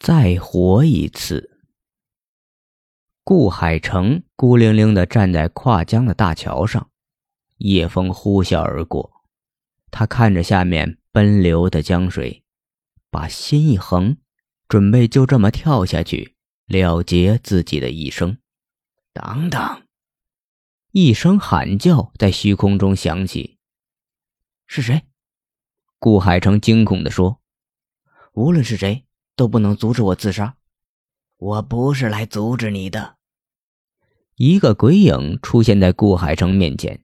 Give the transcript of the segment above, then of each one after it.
再活一次。顾海城孤零零地站在跨江的大桥上，夜风呼啸而过，他看着下面奔流的江水，把心一横，准备就这么跳下去了结自己的一生。等等！一声喊叫在虚空中响起。是谁？顾海城惊恐地说：“无论是谁，都不能阻止我自杀。我不是来阻止你的。”一个鬼影出现在顾海成面前，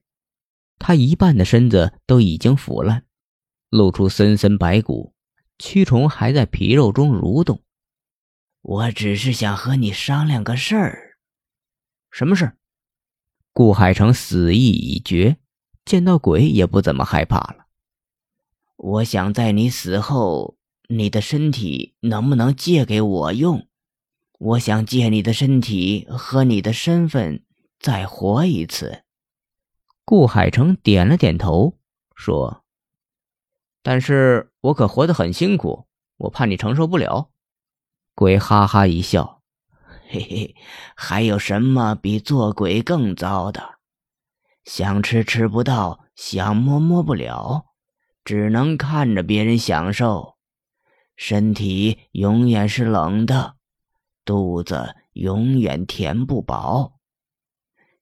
他一半的身子都已经腐烂，露出森森白骨，蛆虫还在皮肉中蠕动。我只是想和你商量个事儿。什么事儿？顾海成死意已决，见到鬼也不怎么害怕了。我想在你死后，你的身体能不能借给我用？我想借你的身体和你的身份再活一次。顾海成点了点头，说：“但是我可活得很辛苦，我怕你承受不了。”鬼哈哈一笑：“嘿嘿，还有什么比做鬼更糟的？想吃吃不到，想摸摸不了。”只能看着别人享受，身体永远是冷的，肚子永远填不饱。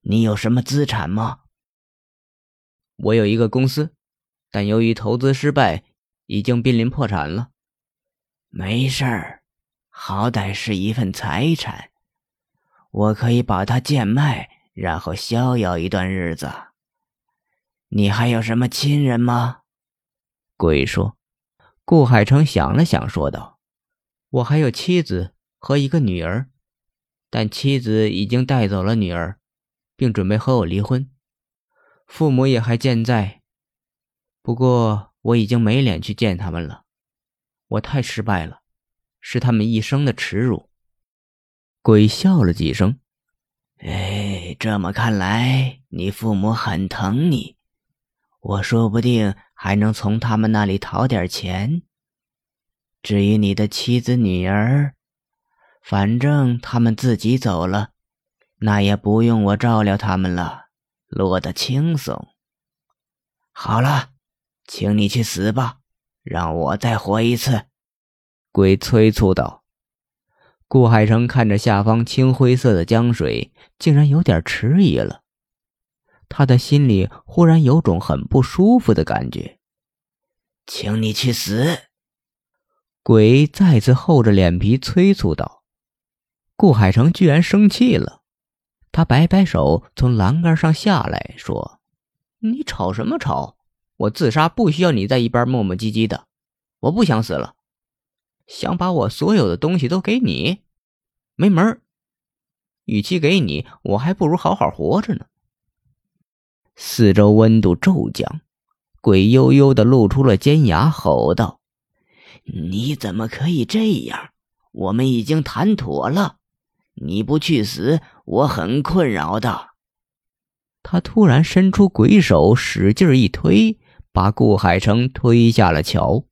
你有什么资产吗？我有一个公司，但由于投资失败，已经濒临破产了。没事儿，好歹是一份财产，我可以把它贱卖，然后逍遥一段日子。你还有什么亲人吗？鬼说：“顾海成想了想，说道：‘我还有妻子和一个女儿，但妻子已经带走了女儿，并准备和我离婚。父母也还健在，不过我已经没脸去见他们了。我太失败了，是他们一生的耻辱。’鬼笑了几声：‘哎，这么看来，你父母很疼你。我说不定……’”还能从他们那里讨点钱。至于你的妻子、女儿，反正他们自己走了，那也不用我照料他们了，落得轻松。好了，请你去死吧，让我再活一次。”鬼催促道。顾海成看着下方青灰色的江水，竟然有点迟疑了。他的心里忽然有种很不舒服的感觉。请你去死！鬼再次厚着脸皮催促道。顾海成居然生气了，他摆摆手，从栏杆上下来说：“你吵什么吵？我自杀不需要你在一边磨磨唧唧的。我不想死了，想把我所有的东西都给你，没门儿。与其给你，我还不如好好活着呢。”四周温度骤降，鬼悠悠的露出了尖牙，吼道：“你怎么可以这样？我们已经谈妥了，你不去死，我很困扰的。”他突然伸出鬼手，使劲一推，把顾海城推下了桥。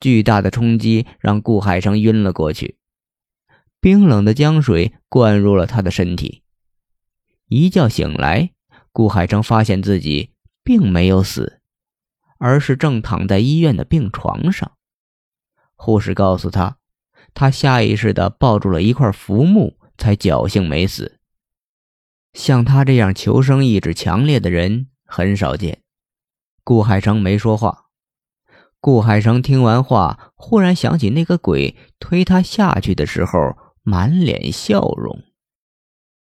巨大的冲击让顾海城晕了过去，冰冷的江水灌入了他的身体。一觉醒来。顾海成发现自己并没有死，而是正躺在医院的病床上。护士告诉他，他下意识地抱住了一块浮木，才侥幸没死。像他这样求生意志强烈的人很少见。顾海成没说话。顾海成听完话，忽然想起那个鬼推他下去的时候满脸笑容。